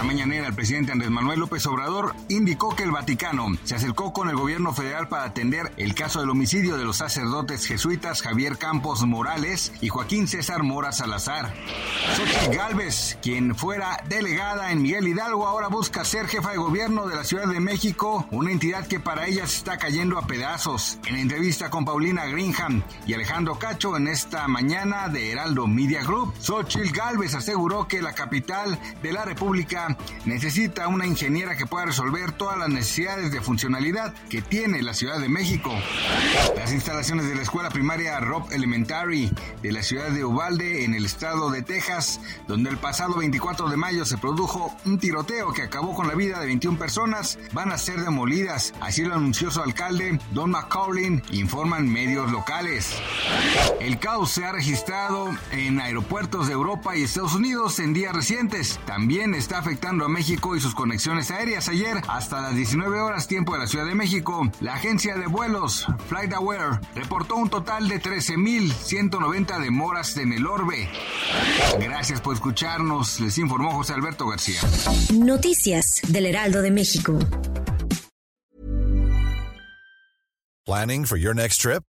La mañanera, el presidente Andrés Manuel López Obrador indicó que el Vaticano se acercó con el gobierno federal para atender el caso del homicidio de los sacerdotes jesuitas Javier Campos Morales y Joaquín César Mora Salazar. Xochitl Galvez, quien fuera delegada en Miguel Hidalgo, ahora busca ser jefa de gobierno de la Ciudad de México, una entidad que para ella se está cayendo a pedazos. En la entrevista con Paulina Greenham y Alejandro Cacho en esta mañana de Heraldo Media Group, Xochitl Galvez aseguró que la capital de la República necesita una ingeniera que pueda resolver todas las necesidades de funcionalidad que tiene la Ciudad de México. Las instalaciones de la escuela primaria Rob Elementary de la ciudad de Uvalde en el estado de Texas, donde el pasado 24 de mayo se produjo un tiroteo que acabó con la vida de 21 personas, van a ser demolidas. Así lo anunció su alcalde, Don McCaulin, informan medios locales. El caos se ha registrado en aeropuertos de Europa y Estados Unidos en días recientes. También está afectando a México y sus conexiones aéreas. Ayer, hasta las 19 horas tiempo de la Ciudad de México, la agencia de vuelos FlightAware reportó un total de 13.190 demoras en el orbe. Gracias por escucharnos, les informó José Alberto García. Noticias del Heraldo de México. Planning for your next trip?